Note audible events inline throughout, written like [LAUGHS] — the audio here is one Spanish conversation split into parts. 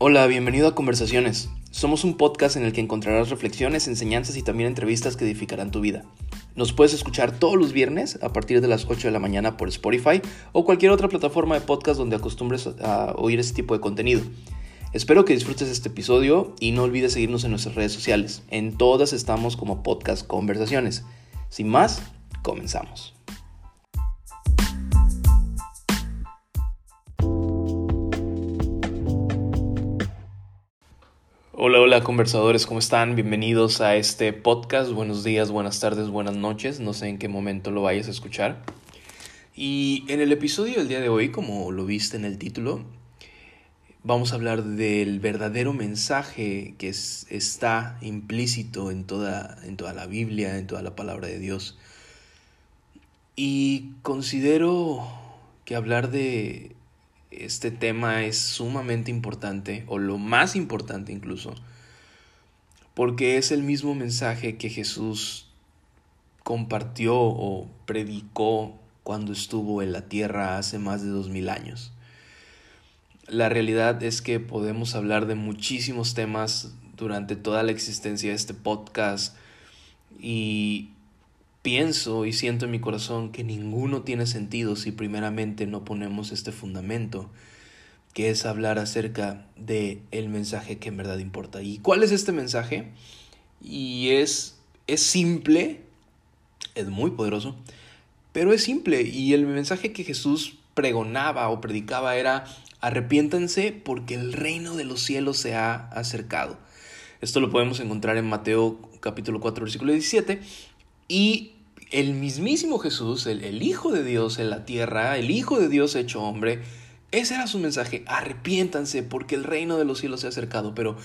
Hola, bienvenido a Conversaciones. Somos un podcast en el que encontrarás reflexiones, enseñanzas y también entrevistas que edificarán tu vida. Nos puedes escuchar todos los viernes a partir de las 8 de la mañana por Spotify o cualquier otra plataforma de podcast donde acostumbres a oír este tipo de contenido. Espero que disfrutes este episodio y no olvides seguirnos en nuestras redes sociales. En todas estamos como podcast Conversaciones. Sin más, comenzamos. Hola, hola conversadores, ¿cómo están? Bienvenidos a este podcast. Buenos días, buenas tardes, buenas noches. No sé en qué momento lo vayas a escuchar. Y en el episodio del día de hoy, como lo viste en el título, vamos a hablar del verdadero mensaje que está implícito en toda, en toda la Biblia, en toda la palabra de Dios. Y considero que hablar de este tema es sumamente importante, o lo más importante incluso, porque es el mismo mensaje que Jesús compartió o predicó cuando estuvo en la tierra hace más de dos mil años. La realidad es que podemos hablar de muchísimos temas durante toda la existencia de este podcast y pienso y siento en mi corazón que ninguno tiene sentido si primeramente no ponemos este fundamento, que es hablar acerca de el mensaje que en verdad importa. ¿Y cuál es este mensaje? Y es es simple, es muy poderoso, pero es simple y el mensaje que Jesús pregonaba o predicaba era arrepiéntanse porque el reino de los cielos se ha acercado. Esto lo podemos encontrar en Mateo capítulo 4 versículo 17 y el mismísimo Jesús, el, Hijo de Dios en la tierra, el Hijo de Dios hecho hombre, ese era su mensaje, arrepiéntanse porque el reino de los cielos se ha acercado, pero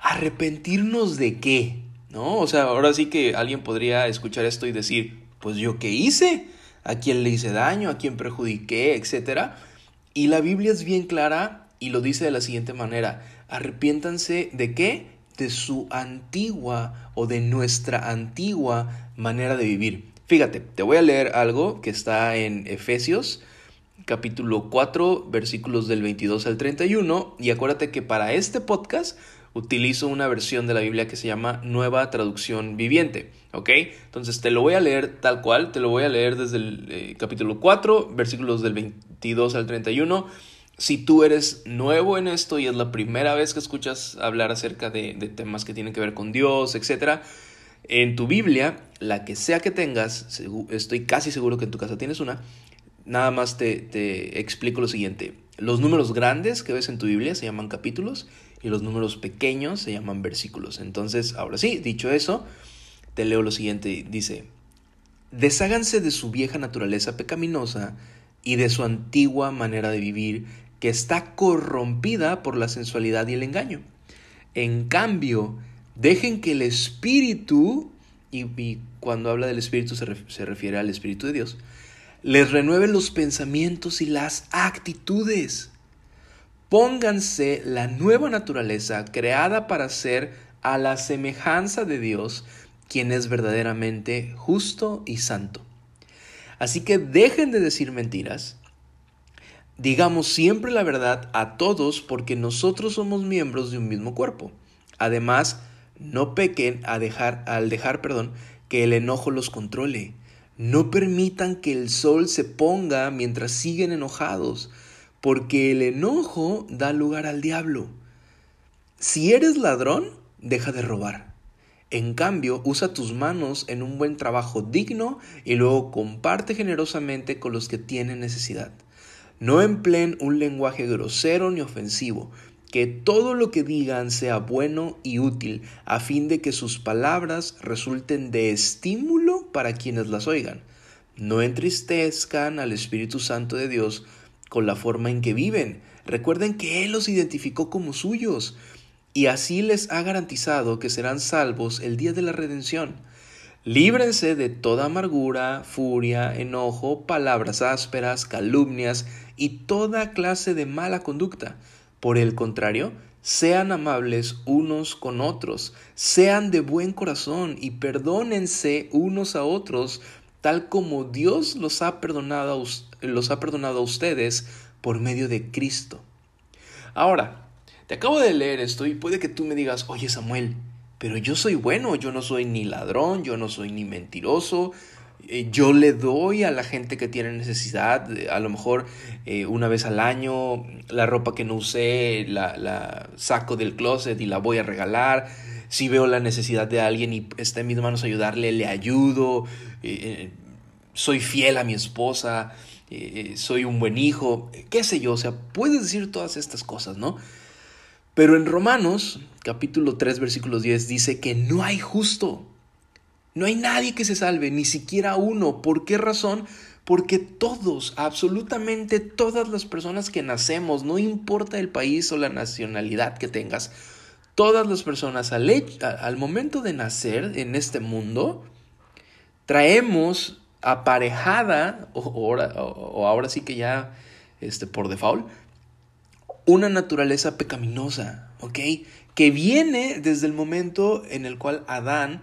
arrepentirnos de qué, ¿no? O sea, ahora sí que alguien podría escuchar esto y decir, pues yo qué hice, a quién le hice daño, a quién perjudiqué, etcétera. Y la Biblia es bien clara y lo dice de la siguiente manera, arrepiéntanse de qué? De su antigua o de nuestra antigua manera de vivir. Fíjate, te voy a leer algo que está en Efesios capítulo 4 versículos del 22 al 31 y acuérdate que para este podcast utilizo una versión de la Biblia que se llama Nueva Traducción Viviente, ¿ok? Entonces te lo voy a leer tal cual, te lo voy a leer desde el eh, capítulo 4 versículos del 22 al 31. Si tú eres nuevo en esto y es la primera vez que escuchas hablar acerca de, de temas que tienen que ver con Dios, etcétera, en tu Biblia, la que sea que tengas, estoy casi seguro que en tu casa tienes una, nada más te, explico lo siguiente. Los números grandes que ves en tu Biblia se llaman capítulos y los números pequeños se llaman versículos. Entonces, ahora sí, dicho eso, te leo lo siguiente. Dice, desháganse de su vieja naturaleza pecaminosa y de su antigua manera de vivir que está corrompida por la sensualidad y el engaño. En cambio, Dejen que el Espíritu, y, cuando habla del Espíritu se, se refiere al Espíritu de Dios, les renueve los pensamientos y las actitudes. Pónganse la nueva naturaleza creada para ser a la semejanza de Dios, quien es verdaderamente justo y santo. Así que dejen de decir mentiras. Digamos siempre la verdad a todos porque nosotros somos miembros de un mismo cuerpo. Además, no pequen a dejar, al dejar perdón, que el enojo los controle. No permitan que el sol se ponga mientras siguen enojados, porque el enojo da lugar al diablo. Si eres ladrón, deja de robar. En cambio, usa tus manos en un buen trabajo digno y luego comparte generosamente con los que tienen necesidad. No empleen un lenguaje grosero ni ofensivo, que todo lo que digan sea bueno y útil, a fin de que sus palabras resulten de estímulo para quienes las oigan. No entristezcan al Espíritu Santo de Dios con la forma en que viven. Recuerden que Él los identificó como suyos y así les ha garantizado que serán salvos el día de la redención. Líbrense de toda amargura, furia, enojo, palabras ásperas, calumnias y toda clase de mala conducta por el contrario, sean amables unos con otros, sean de buen corazón y perdónense unos a otros, tal como Dios los ha perdonado a, los ha perdonado a ustedes por medio de Cristo. Ahora, te acabo de leer esto y puede que tú me digas, oye Samuel, pero yo soy bueno, yo no soy ni ladrón, yo no soy ni mentiroso, eh, yo le doy a la gente que tiene necesidad, a lo mejor eh, una vez al año, la ropa que no usé, la, saco del closet y la voy a regalar. Si veo la necesidad de alguien y está en mis manos ayudarle, le ayudo. Eh, soy fiel a mi esposa, soy un buen hijo, qué sé yo, o sea, puedes decir todas estas cosas, ¿no? Pero en Romanos, capítulo 3, versículo 10, dice que no hay justo. No hay nadie que se salve, ni siquiera uno. ¿Por qué razón? Porque todos, absolutamente todas las personas que nacemos, no importa el país o la nacionalidad que tengas, todas las personas al, momento de nacer en este mundo, traemos aparejada, o, o, ahora sí que ya este, por default, una naturaleza pecaminosa, ¿ok? Que viene desde el momento en el cual Adán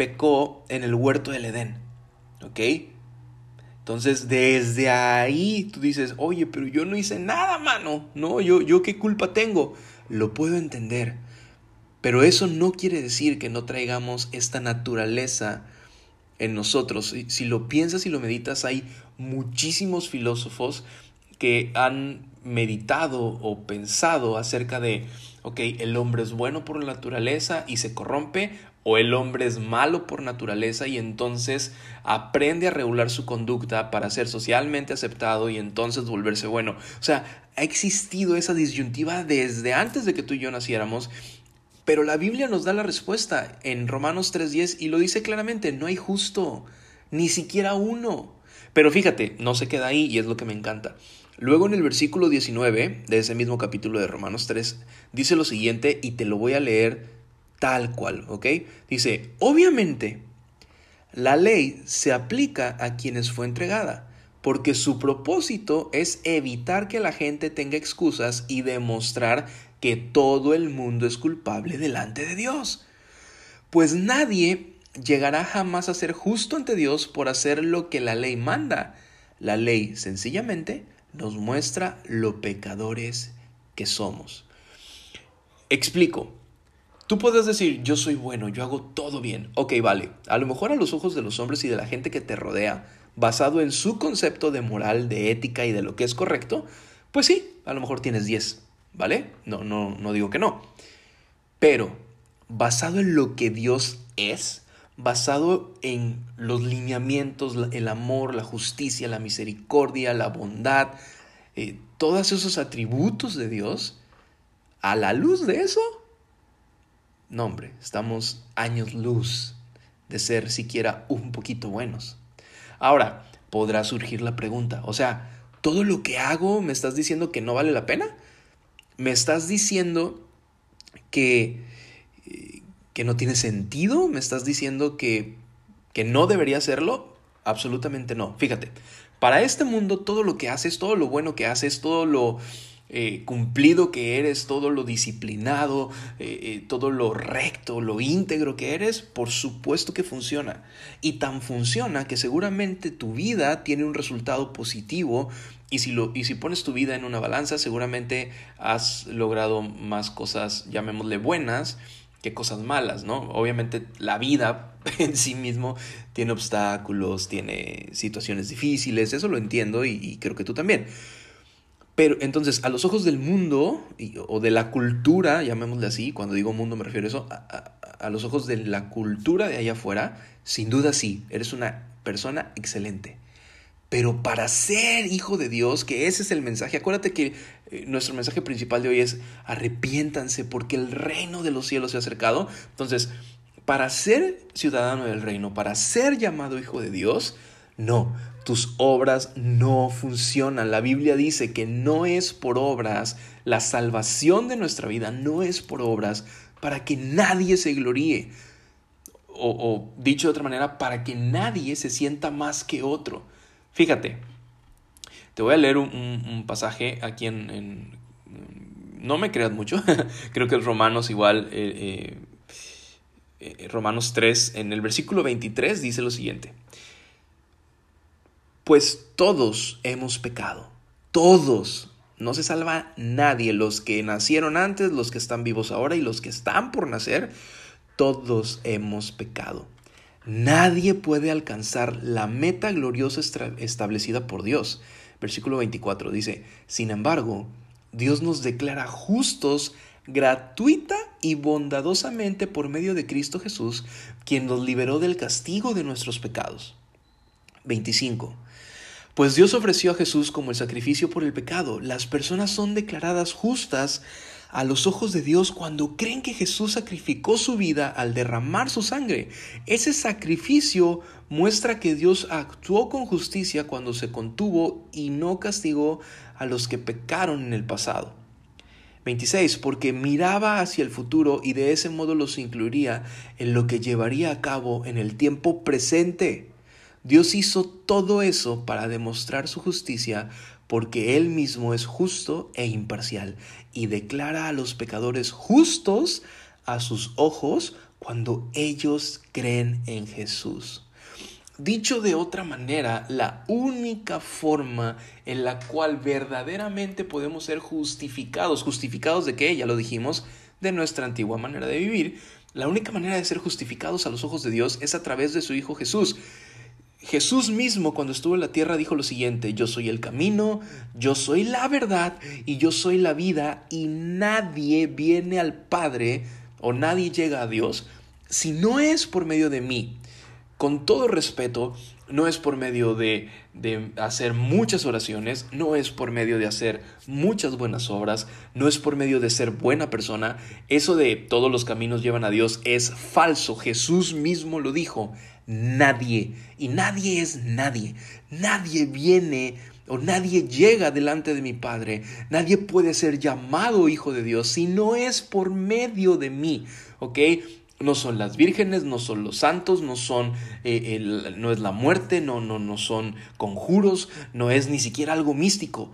pecó en el huerto del Edén, ¿ok? Entonces, desde ahí tú dices, oye, pero yo no hice nada, mano, ¿no? Yo, yo qué culpa tengo. Lo puedo entender, pero eso no quiere decir que no traigamos esta naturaleza en nosotros. Si lo piensas y lo meditas, hay muchísimos filósofos que han meditado o pensado acerca de, ok, el hombre es bueno por la naturaleza y se corrompe, o el hombre es malo por naturaleza y entonces aprende a regular su conducta para ser socialmente aceptado y entonces volverse bueno. O sea, ha existido esa disyuntiva desde antes de que tú y yo naciéramos, pero la Biblia nos da la respuesta en Romanos 3.10 y lo dice claramente, no hay justo, ni siquiera uno. Pero fíjate, no se queda ahí y es lo que me encanta. Luego en el versículo 19 de ese mismo capítulo de Romanos 3 dice lo siguiente y te lo voy a leer tal cual, ¿ok? Dice, obviamente, la ley se aplica a quienes fue entregada, porque su propósito es evitar que la gente tenga excusas y demostrar que todo el mundo es culpable delante de Dios. Pues nadie llegará jamás a ser justo ante Dios por hacer lo que la ley manda. La ley sencillamente nos muestra lo pecadores que somos. Explico. Tú puedes decir, yo soy bueno, yo hago todo bien. Ok, vale. A lo mejor a los ojos de los hombres y de la gente que te rodea, basado en su concepto de moral, de ética y de lo que es correcto, pues sí, a lo mejor tienes 10, ¿vale? No, no, no digo que no. Pero, basado en lo que Dios es, basado en los lineamientos, el amor, la justicia, la misericordia, la bondad, eh, todos esos atributos de Dios, a la luz de eso, no hombre, estamos años luz de ser siquiera un poquito buenos. Ahora, podrá surgir la pregunta, o sea, ¿todo lo que hago me estás diciendo que no vale la pena? ¿Me estás diciendo que que no tiene sentido? ¿Me estás diciendo que, que no debería hacerlo? Absolutamente no. Fíjate, para este mundo todo lo que haces, todo lo bueno que haces, todo lo eh, cumplido que eres, todo lo disciplinado, eh, eh, todo lo recto, lo íntegro que eres, por supuesto que funciona. Y tan funciona que seguramente tu vida tiene un resultado positivo y si, lo, y si pones tu vida en una balanza, seguramente has logrado más cosas, llamémosle buenas, qué cosas malas, ¿no? Obviamente la vida [LAUGHS] en sí mismo tiene obstáculos, tiene situaciones difíciles, eso lo entiendo y, creo que tú también. Pero entonces, a los ojos del mundo o de la cultura, llamémosle así, cuando digo mundo me refiero a eso, a, a los ojos de la cultura de allá afuera, sin duda sí, eres una persona excelente. Pero para ser hijo de Dios, que ese es el mensaje, acuérdate que eh, nuestro mensaje principal de hoy es arrepiéntanse porque el reino de los cielos se ha acercado. Entonces, para ser ciudadano del reino, para ser llamado hijo de Dios, no, tus obras no funcionan. La Biblia dice que no es por obras, la salvación de nuestra vida no es por obras para que nadie se gloríe. O, dicho de otra manera, para que nadie se sienta más que otro. Fíjate, te voy a leer un, pasaje aquí en, No me creas mucho, [LAUGHS] creo que es Romanos igual, eh, eh, eh, Romanos 3, en el versículo 23 dice lo siguiente. Pues todos hemos pecado, todos, No se salva nadie, los que nacieron antes, los que están vivos ahora y los que están por nacer, todos hemos pecado. Nadie puede alcanzar la meta gloriosa establecida por Dios. Versículo 24 dice, sin embargo, Dios nos declara justos gratuita y bondadosamente por medio de Cristo Jesús, quien nos liberó del castigo de nuestros pecados. 25. Pues Dios ofreció a Jesús como el sacrificio por el pecado. Las personas son declaradas justas a los ojos de Dios cuando creen que Jesús sacrificó su vida al derramar su sangre. Ese sacrificio muestra que Dios actuó con justicia cuando se contuvo y no castigó a los que pecaron en el pasado. 26. Porque miraba hacia el futuro y de ese modo los incluiría en lo que llevaría a cabo en el tiempo presente. Dios hizo todo eso para demostrar su justicia porque Él mismo es justo e imparcial y declara a los pecadores justos a sus ojos cuando ellos creen en Jesús. Dicho de otra manera, la única forma en la cual verdaderamente podemos ser justificados, justificados de qué? Ya lo dijimos, de nuestra antigua manera de vivir. La única manera de ser justificados a los ojos de Dios es a través de su Hijo Jesús. Jesús mismo cuando estuvo en la tierra dijo lo siguiente, yo soy el camino, yo soy la verdad y yo soy la vida y nadie viene al Padre o nadie llega a Dios si no es por medio de mí con todo respeto, no es por medio de, de, hacer muchas oraciones, no es por medio de hacer muchas buenas obras, no es por medio de ser buena persona. Eso de todos los caminos llevan a Dios es falso. Jesús mismo lo dijo. Nadie, y nadie es nadie. Nadie viene o nadie llega delante de mi Padre. Nadie puede ser llamado hijo de Dios si no es por medio de mí. ¿Ok? no son las vírgenes, no son los santos, no son eh, no es la muerte, no, no, no son conjuros, no es ni siquiera algo místico.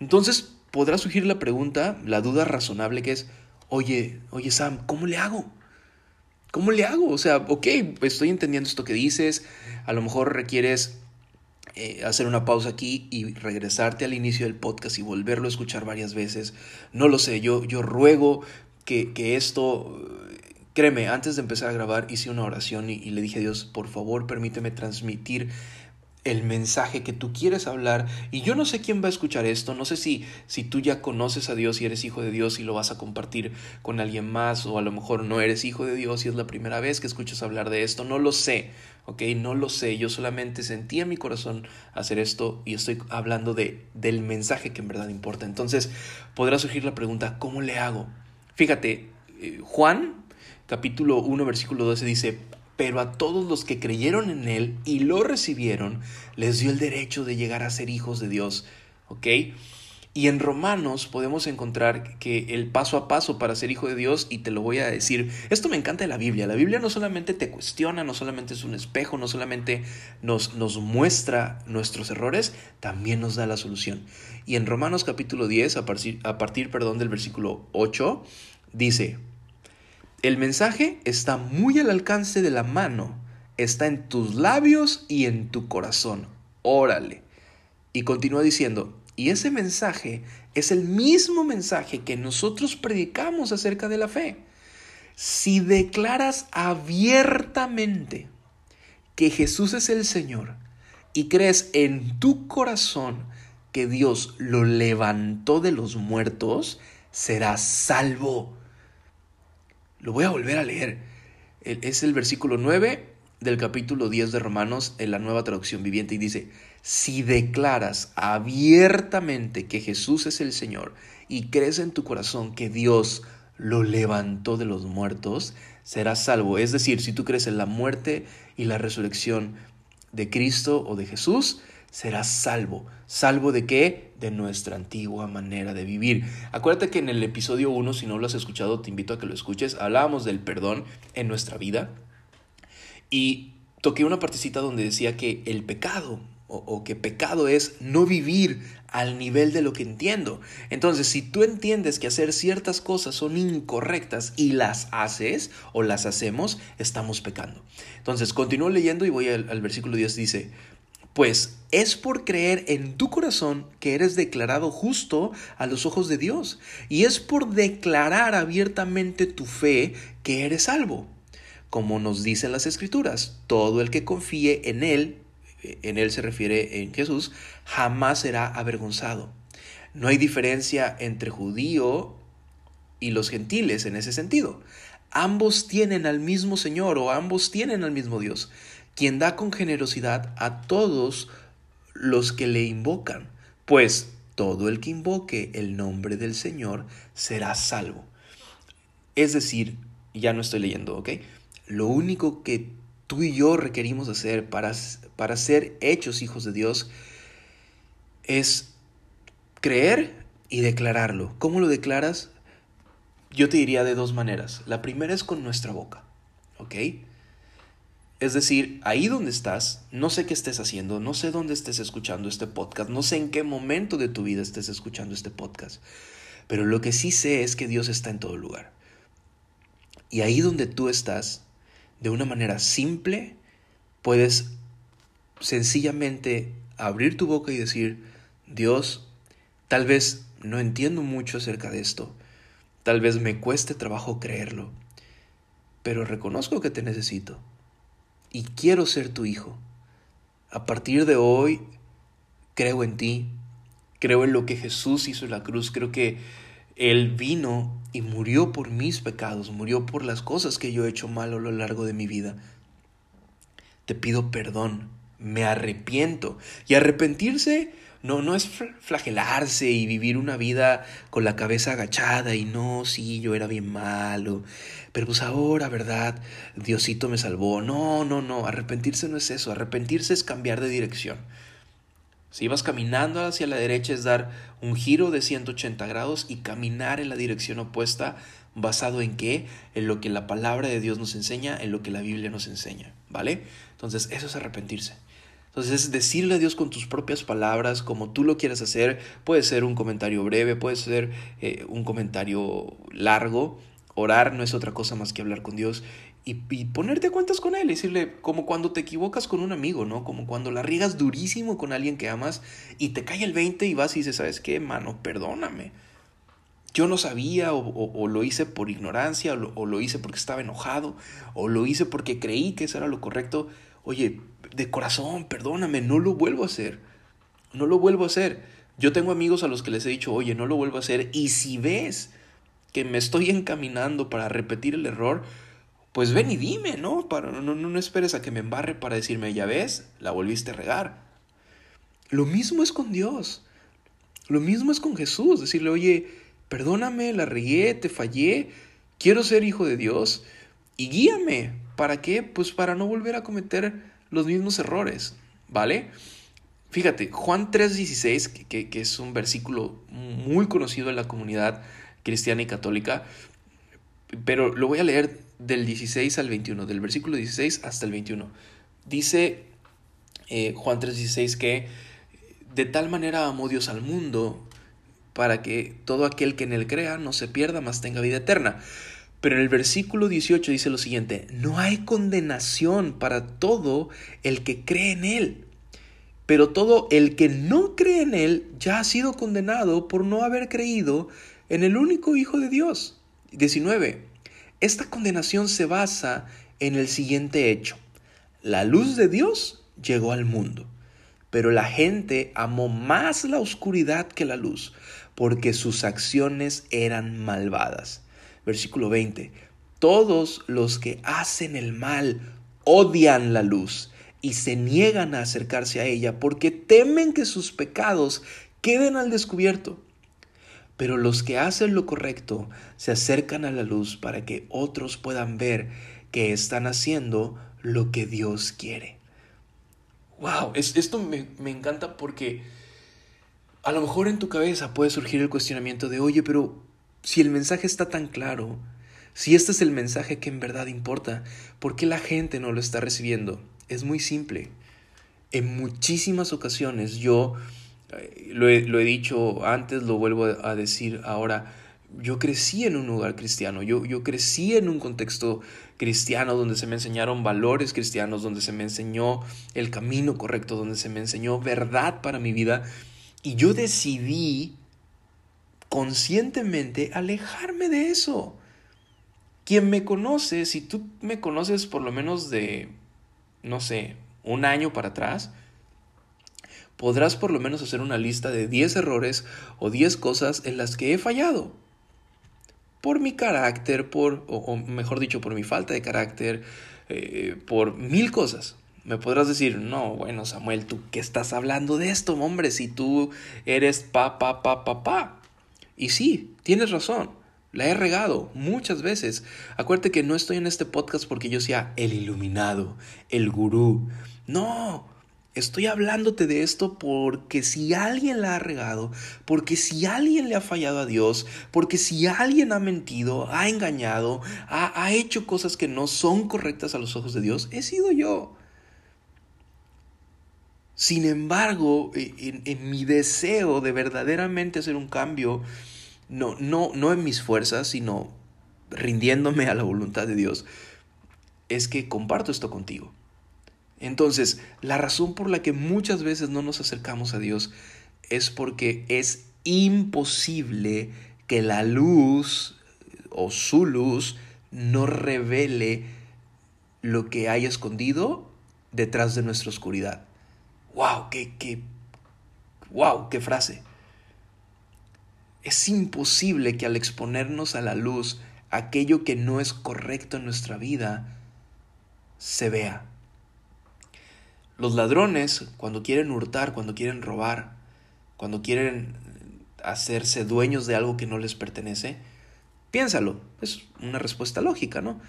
Entonces podrá surgir la pregunta, la duda razonable que es, oye, oye Sam, ¿cómo le hago? ¿Cómo le hago? O sea, ok, estoy entendiendo esto que dices, a lo mejor requieres eh, hacer una pausa aquí y regresarte al inicio del podcast y volverlo a escuchar varias veces. No lo sé, yo, yo ruego que, que esto Créeme, antes de empezar a grabar hice una oración y, le dije a Dios, por favor permíteme transmitir el mensaje que tú quieres hablar. Y yo no sé quién va a escuchar esto, no sé si, si tú ya conoces a Dios y eres hijo de Dios y lo vas a compartir con alguien más o a lo mejor no eres hijo de Dios y es la primera vez que escuchas hablar de esto, no lo sé, ok, no lo sé, yo solamente sentí en mi corazón hacer esto y estoy hablando de, del mensaje que en verdad importa, entonces podrá surgir la pregunta, ¿cómo le hago? Fíjate, eh, Juan capítulo 1, versículo 12 dice, pero a todos los que creyeron en Él y lo recibieron, les dio el derecho de llegar a ser hijos de Dios. ¿Ok? Y en Romanos podemos encontrar que el paso a paso para ser hijo de Dios, y te lo voy a decir, esto me encanta de la Biblia. La Biblia no solamente te cuestiona, no solamente es un espejo, no solamente nos, nos muestra nuestros errores, también nos da la solución. Y en Romanos capítulo 10, a partir, a partir perdón, del versículo 8, dice, el mensaje está muy al alcance de la mano, está en tus labios y en tu corazón. Órale. Y continúa diciendo, y ese mensaje es el mismo mensaje que nosotros predicamos acerca de la fe. Si declaras abiertamente que Jesús es el Señor y crees en tu corazón que Dios lo levantó de los muertos, serás salvo. Lo voy a volver a leer. Es el versículo 9 del capítulo 10 de Romanos en la nueva traducción viviente y dice, si declaras abiertamente que Jesús es el Señor y crees en tu corazón que Dios lo levantó de los muertos, serás salvo. Es decir, si tú crees en la muerte y la resurrección de Cristo o de Jesús, serás salvo. ¿Salvo de qué? De nuestra antigua manera de vivir. Acuérdate que en el episodio 1, si no lo has escuchado, te invito a que lo escuches. Hablábamos del perdón en nuestra vida. Y toqué una partecita donde decía que el pecado o, que pecado es no vivir al nivel de lo que entiendo. Entonces, si tú entiendes que hacer ciertas cosas son incorrectas y las haces o las hacemos, estamos pecando. Entonces, continúo leyendo y voy al, versículo 10, dice, pues es por creer en tu corazón que eres declarado justo a los ojos de Dios. Y es por declarar abiertamente tu fe que eres salvo. Como nos dicen las escrituras, todo el que confíe en Él, en Él se refiere en Jesús, jamás será avergonzado. No hay diferencia entre judío y los gentiles en ese sentido. Ambos tienen al mismo Señor o ambos tienen al mismo Dios, quien da con generosidad a todos los que le invocan, pues todo el que invoque el nombre del Señor será salvo. Es decir, ya no estoy leyendo, ¿ok? Lo único que tú y yo requerimos hacer para, para ser hechos hijos de Dios es creer y declararlo. ¿Cómo lo declaras? Yo te diría de dos maneras. La primera es con nuestra boca, ¿ok? Es decir, ahí donde estás, no sé qué estés haciendo, no sé dónde estés escuchando este podcast, no sé en qué momento de tu vida estés escuchando este podcast, pero lo que sí sé es que Dios está en todo lugar. Y ahí donde tú estás, de una manera simple, puedes sencillamente abrir tu boca y decir, Dios, tal vez no entiendo mucho acerca de esto, tal vez me cueste trabajo creerlo, pero reconozco que te necesito y quiero ser tu hijo. A partir de hoy, creo en ti, creo en lo que Jesús hizo en la cruz, creo que Él vino y murió por mis pecados, murió por las cosas que yo he hecho mal a lo largo de mi vida. Te pido perdón, me arrepiento. Y arrepentirse no, no es flagelarse y vivir una vida con la cabeza agachada y no, sí, yo era bien malo, pero pues ahora, ¿verdad? Diosito me salvó. No, no, no, arrepentirse no es eso, arrepentirse es cambiar de dirección. Si vas caminando hacia la derecha es dar un giro de 180 grados y caminar en la dirección opuesta basado en qué? En lo que la palabra de Dios nos enseña, en lo que la Biblia nos enseña, ¿vale? Entonces eso es arrepentirse. Entonces es decirle a Dios con tus propias palabras, como tú lo quieras hacer. Puede ser un comentario breve, puede ser eh, un comentario largo. Orar no es otra cosa más que hablar con Dios y, ponerte cuentas con Él. Decirle, como cuando te equivocas con un amigo, ¿no? Como cuando la riegas durísimo con alguien que amas y te cae el 20 y vas y dices, ¿sabes qué, mano? Perdóname. Yo no sabía o, lo hice por ignorancia o o lo hice porque estaba enojado o lo hice porque creí que eso era lo correcto. Oye, de corazón, perdóname, no lo vuelvo a hacer. No lo vuelvo a hacer. Yo tengo amigos a los que les he dicho, oye, no lo vuelvo a hacer. Y si ves que me estoy encaminando para repetir el error, pues ven y dime, ¿no? Para, no, no, esperes a que me embarre para decirme, ya ves, la volviste a regar. Lo mismo es con Dios. Lo mismo es con Jesús. Decirle, oye, perdóname, la regué, te fallé, quiero ser hijo de Dios y guíame. ¿Para qué? Pues para no volver a cometer los mismos errores, ¿vale? Fíjate, Juan 3:16, que, que, es un versículo muy conocido en la comunidad cristiana y católica, pero lo voy a leer del 16 al 21, del versículo 16 hasta el 21. Dice eh, Juan 3:16 que de tal manera amó Dios al mundo para que todo aquel que en él crea no se pierda, mas tenga vida eterna. Pero en el versículo 18 dice lo siguiente, no hay condenación para todo el que cree en Él. Pero todo el que no cree en Él ya ha sido condenado por no haber creído en el único Hijo de Dios. 19. Esta condenación se basa en el siguiente hecho. La luz de Dios llegó al mundo, pero la gente amó más la oscuridad que la luz, porque sus acciones eran malvadas. Versículo 20. Todos los que hacen el mal odian la luz y se niegan a acercarse a ella porque temen que sus pecados queden al descubierto. Pero los que hacen lo correcto se acercan a la luz para que otros puedan ver que están haciendo lo que Dios quiere. Wow, esto me, me encanta porque a lo mejor en tu cabeza puede surgir el cuestionamiento de, oye, pero si el mensaje está tan claro, si este es el mensaje que en verdad importa, ¿por qué la gente no lo está recibiendo? Es muy simple. En muchísimas ocasiones yo, eh, lo he, dicho antes, lo vuelvo a decir ahora, yo crecí en un lugar cristiano, yo, yo crecí en un contexto cristiano donde se me enseñaron valores cristianos, donde se me enseñó el camino correcto, donde se me enseñó verdad para mi vida. Y yo decidí conscientemente alejarme de eso. Quien me conoce, si tú me conoces por lo menos de, no sé, un año para atrás, podrás por lo menos hacer una lista de 10 errores o 10 cosas en las que he fallado por mi carácter, por, o, mejor dicho, por mi falta de carácter, eh, por mil cosas. Me podrás decir, no, bueno, Samuel, ¿tú qué estás hablando de esto, hombre? Si tú eres pa, pa, pa, pa, pa. Y sí, tienes razón. La he regado muchas veces. Acuérdate que no estoy en este podcast porque yo sea el iluminado, el gurú. No, Estoy hablándote de esto porque si alguien la ha regado, porque si alguien le ha fallado a Dios, porque si alguien ha mentido, ha engañado, ha, hecho cosas que no son correctas a los ojos de Dios, he sido yo. Sin embargo, e, en, mi deseo de verdaderamente hacer un cambio, no, no, no en mis fuerzas, sino rindiéndome a la voluntad de Dios, es que comparto esto contigo. Entonces, la razón por la que muchas veces no nos acercamos a Dios es porque es imposible que la luz o su luz no revele lo que hay escondido detrás de nuestra oscuridad. ¡Wow! ¡Qué, qué, wow, qué frase! Es imposible que al exponernos a la luz aquello que no es correcto en nuestra vida se vea. Los ladrones, cuando quieren hurtar, cuando quieren robar, cuando quieren hacerse dueños de algo que no les pertenece, piénsalo, es una respuesta lógica, ¿no?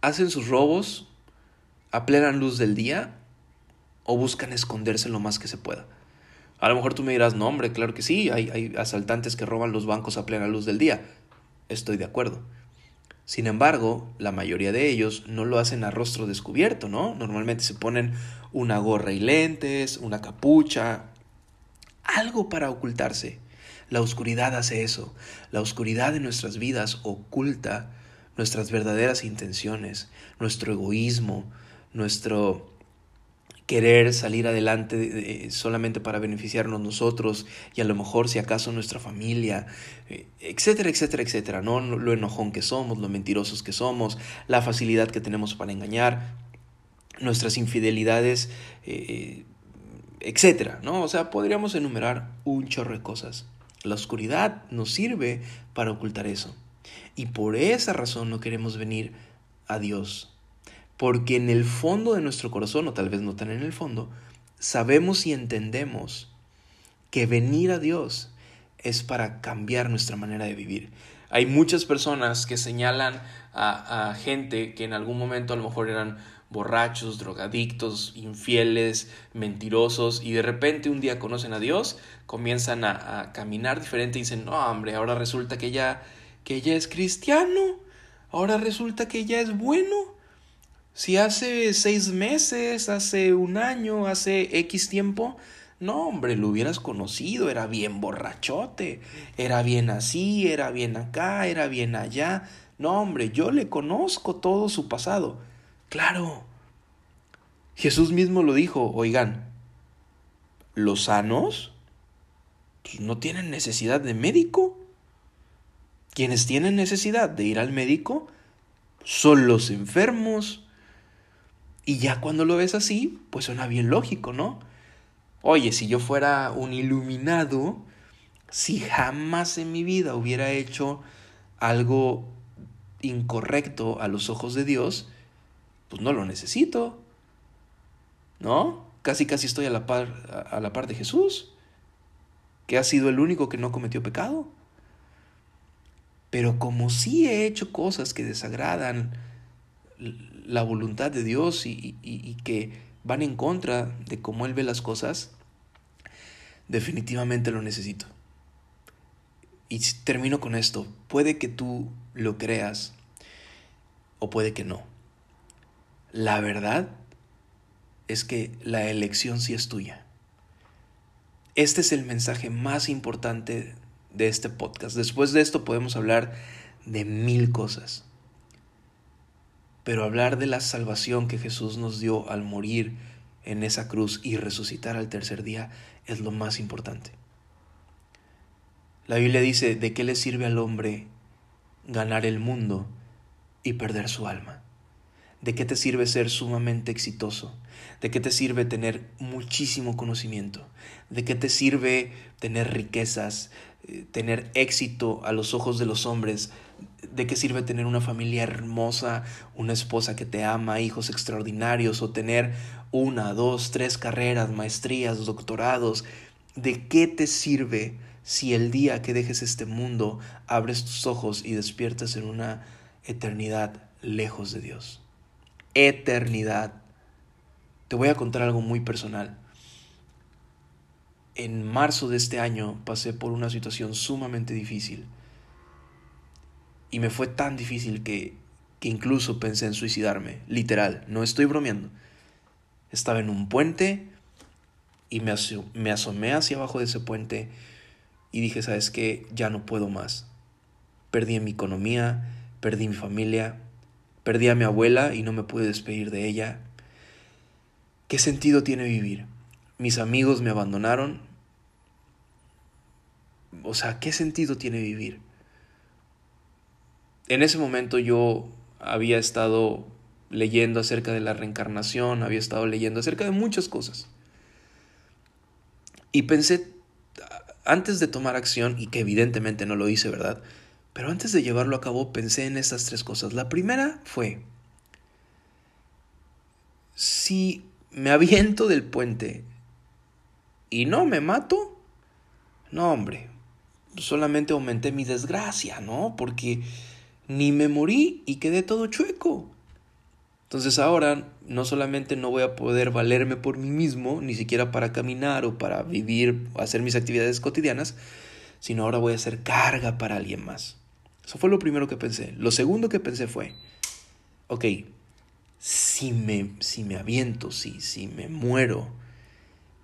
Hacen sus robos a plena luz del día o buscan esconderse lo más que se pueda. A lo mejor tú me dirás, no, hombre, claro que sí, hay, hay asaltantes que roban los bancos a plena luz del día. Estoy de acuerdo. Sin embargo, la mayoría de ellos no lo hacen a rostro descubierto, ¿no? Normalmente se ponen una gorra y lentes, una capucha, algo para ocultarse. La oscuridad hace eso. La oscuridad de nuestras vidas oculta nuestras verdaderas intenciones, nuestro egoísmo, nuestro querer salir adelante solamente para beneficiarnos nosotros y a lo mejor si acaso nuestra familia, eh, etcétera, etcétera, etcétera, ¿no? Lo enojón que somos, lo mentirosos que somos, la facilidad que tenemos para engañar, nuestras infidelidades, eh, etcétera, ¿no? O sea, podríamos enumerar un chorro de cosas. La oscuridad nos sirve para ocultar eso. Y por esa razón no queremos venir a Dios porque en el fondo de nuestro corazón, o tal vez no tan en el fondo, sabemos y entendemos que venir a Dios es para cambiar nuestra manera de vivir. Hay muchas personas que señalan a, gente que en algún momento a lo mejor eran borrachos, drogadictos, infieles, mentirosos, y de repente un día conocen a Dios, comienzan a, caminar diferente y dicen, no, hombre, ahora resulta que ya, que ya es cristiano, ahora resulta que ya es bueno, si hace seis meses, hace un año, hace X tiempo, no, hombre, lo hubieras conocido, era bien borrachote, era bien así, era bien acá, era bien allá. No, hombre, yo le conozco todo su pasado. Claro. Jesús mismo lo dijo, oigan, los sanos pues, no tienen necesidad de médico. Quienes tienen necesidad de ir al médico son los enfermos. Y ya cuando lo ves así, pues suena bien lógico, ¿no? Oye, si yo fuera un iluminado, si jamás en mi vida hubiera hecho algo incorrecto a los ojos de Dios, pues no lo necesito. ¿No? Casi casi estoy a la par, a la par de Jesús, que ha sido el único que no cometió pecado. Pero como sí he hecho cosas que desagradan la voluntad de Dios y, que van en contra de cómo Él ve las cosas, definitivamente lo necesito. Y termino con esto. Puede que tú lo creas o puede que no. La verdad es que la elección sí es tuya. Este es el mensaje más importante de este podcast. Después de esto podemos hablar de mil cosas. Pero hablar de la salvación que Jesús nos dio al morir en esa cruz y resucitar al tercer día es lo más importante. La Biblia dice, ¿de qué le sirve al hombre ganar el mundo y perder su alma? ¿De qué te sirve ser sumamente exitoso? ¿De qué te sirve tener muchísimo conocimiento? ¿De qué te sirve tener riquezas, eh, tener éxito a los ojos de los hombres? ¿De qué sirve tener una familia hermosa, una esposa que te ama, hijos extraordinarios o tener una, dos, tres carreras, maestrías, doctorados? ¿De qué te sirve si el día que dejes este mundo abres tus ojos y despiertas en una eternidad lejos de Dios? Eternidad. Te voy a contar algo muy personal. En marzo de este año pasé por una situación sumamente difícil. Y me fue tan difícil que, que incluso pensé en suicidarme. Literal, no estoy bromeando. Estaba en un puente y me, me asomé hacia abajo de ese puente y dije, ¿sabes qué? Ya no puedo más. Perdí mi economía, perdí mi familia, perdí a mi abuela y no me pude despedir de ella. ¿Qué sentido tiene vivir? Mis amigos me abandonaron. O sea, ¿qué sentido tiene vivir? En ese momento yo había estado leyendo acerca de la reencarnación, había estado leyendo acerca de muchas cosas. Y pensé antes de tomar acción, y que evidentemente no lo hice, ¿verdad? Pero antes de llevarlo a cabo pensé en estas tres cosas. La primera fue, si me aviento del puente y no me mato, no hombre, solamente aumenté mi desgracia, ¿no? Porque ni me morí y quedé todo chueco. Entonces ahora no solamente no voy a poder valerme por mí mismo, ni siquiera para caminar o para vivir, hacer mis actividades cotidianas, sino ahora voy a ser carga para alguien más. Eso fue lo primero que pensé. Lo segundo que pensé fue, ok, si me, si me aviento, si, si me muero,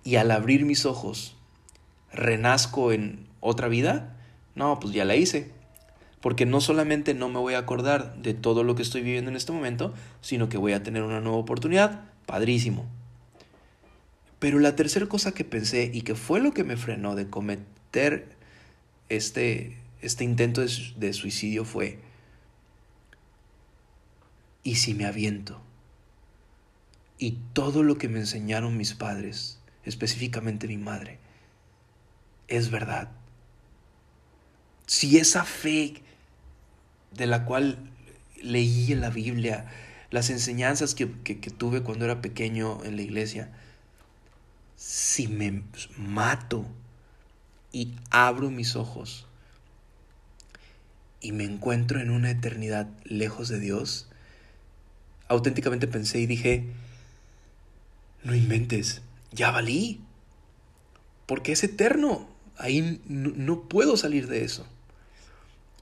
y al abrir mis ojos renazco en otra vida, no, pues ya la hice porque no solamente no me voy a acordar de todo lo que estoy viviendo en este momento, sino que voy a tener una nueva oportunidad, padrísimo. Pero la tercera cosa que pensé y que fue lo que me frenó de cometer este, este intento de, de suicidio fue, ¿y si me aviento? Y todo lo que me enseñaron mis padres, específicamente mi madre, es verdad. Si esa fe de la cual leí en la Biblia, las enseñanzas que, tuve cuando era pequeño en la iglesia, si me mato y abro mis ojos y me encuentro en una eternidad lejos de Dios, auténticamente pensé y dije, no inventes, ya valí, porque es eterno, ahí no puedo salir de eso.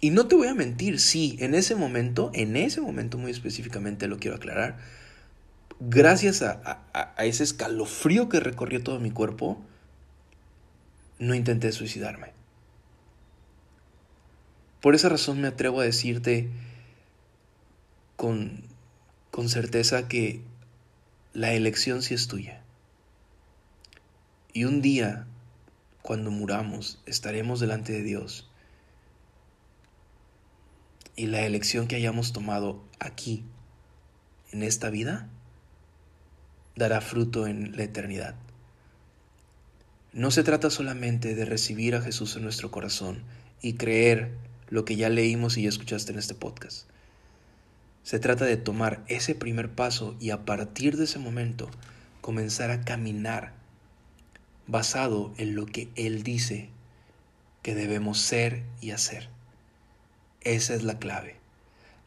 Y no te voy a mentir, sí, en ese momento, en ese momento muy específicamente lo quiero aclarar, gracias a, ese escalofrío que recorrió todo mi cuerpo, no intenté suicidarme. Por esa razón me atrevo a decirte con, con certeza que la elección sí es tuya. Y un día, cuando muramos, estaremos delante de Dios y la elección que hayamos tomado aquí, en esta vida, dará fruto en la eternidad. No se trata solamente de recibir a Jesús en nuestro corazón y creer lo que ya leímos y ya escuchaste en este podcast. Se trata de tomar ese primer paso y a partir de ese momento comenzar a caminar basado en lo que Él dice que debemos ser y hacer. Esa es la clave.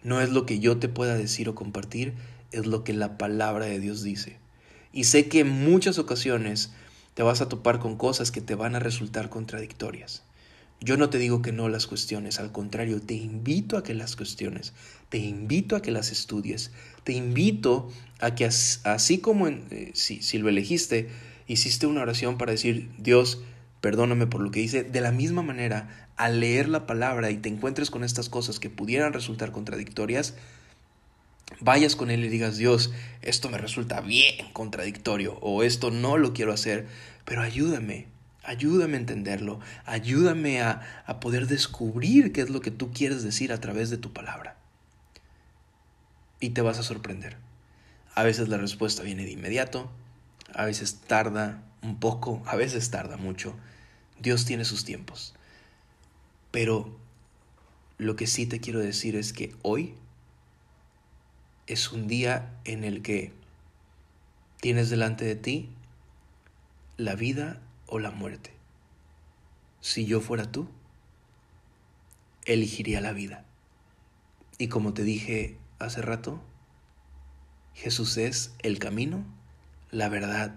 No es lo que yo te pueda decir o compartir, es lo que la palabra de Dios dice. Y sé que en muchas ocasiones te vas a topar con cosas que te van a resultar contradictorias. Yo no te digo que no las cuestiones, al contrario, te invito a que las cuestiones, te invito a que las estudies, te invito a que así como eh, si, si lo elegiste, hiciste una oración para decir, Dios, perdóname por lo que hice. De la misma manera, al leer la palabra y te encuentres con estas cosas que pudieran resultar contradictorias, vayas con Él y digas, Dios, esto me resulta bien contradictorio o esto no lo quiero hacer, pero ayúdame, ayúdame a entenderlo, ayúdame a, a poder descubrir qué es lo que tú quieres decir a través de tu palabra. Y te vas a sorprender. A veces la respuesta viene de inmediato, a veces tarda un poco, a veces tarda mucho. Dios tiene sus tiempos. Pero lo que sí te quiero decir es que hoy es un día en el que tienes delante de ti la vida o la muerte. Si yo fuera tú, elegiría la vida. Y como te dije hace rato, Jesús es el camino, la verdad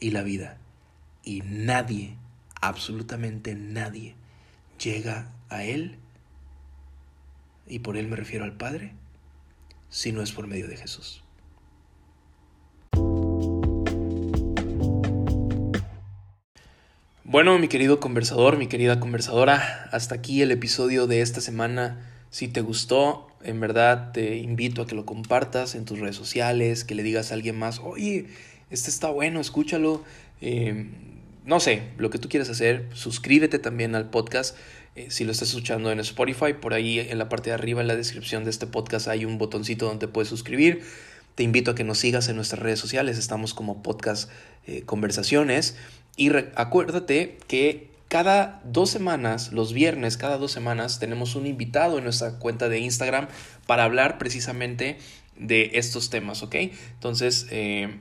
y la vida. Y nadie, absolutamente nadie, llega a Él, y por Él me refiero al Padre, si no es por medio de Jesús. Bueno, mi querido conversador, mi querida conversadora, hasta aquí el episodio de esta semana. Si te gustó, en verdad te invito a que lo compartas en tus redes sociales, que le digas a alguien más, oye, este está bueno, escúchalo. Eh, no sé, lo que tú quieras hacer, suscríbete también al podcast. Eh, si lo estás escuchando en Spotify, por ahí en la parte de arriba, en la descripción de este podcast, hay un botoncito donde puedes suscribir. Te invito a que nos sigas en nuestras redes sociales. Estamos como podcast eh, conversaciones. Y acuérdate que cada dos semanas, los viernes, cada dos semanas, tenemos un invitado en nuestra cuenta de Instagram para hablar precisamente de estos temas, ¿ok? Entonces, eh,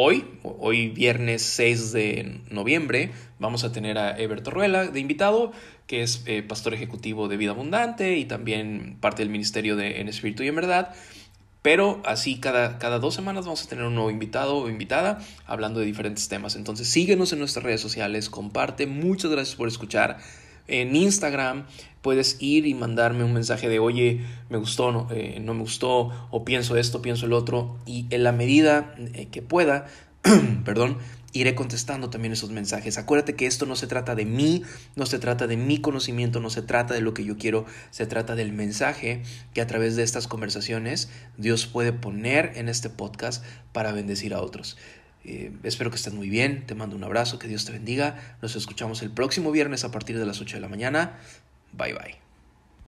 hoy, hoy viernes 6 de noviembre, vamos a tener a Eber Torruela de invitado, que es eh, pastor ejecutivo de Vida Abundante y también parte del ministerio de En Espíritu y en Verdad. Pero así cada, cada dos semanas vamos a tener un nuevo invitado o invitada hablando de diferentes temas. Entonces síguenos en nuestras redes sociales, comparte. Muchas gracias por escuchar. En Instagram puedes ir y mandarme un mensaje de, oye, me gustó, no, eh, no me gustó, o pienso esto, pienso el otro. Y en la medida eh, que pueda, [CLEARS THROAT] perdón, iré contestando también esos mensajes. Acuérdate que esto no se trata de mí, no se trata de mi conocimiento, no se trata de lo que yo quiero, se trata del mensaje que a través de estas conversaciones Dios puede poner en este podcast para bendecir a otros. Eh, espero que estés muy bien, te mando un abrazo, que Dios te bendiga, nos escuchamos el próximo viernes a partir de las 8 de la mañana. Bye bye.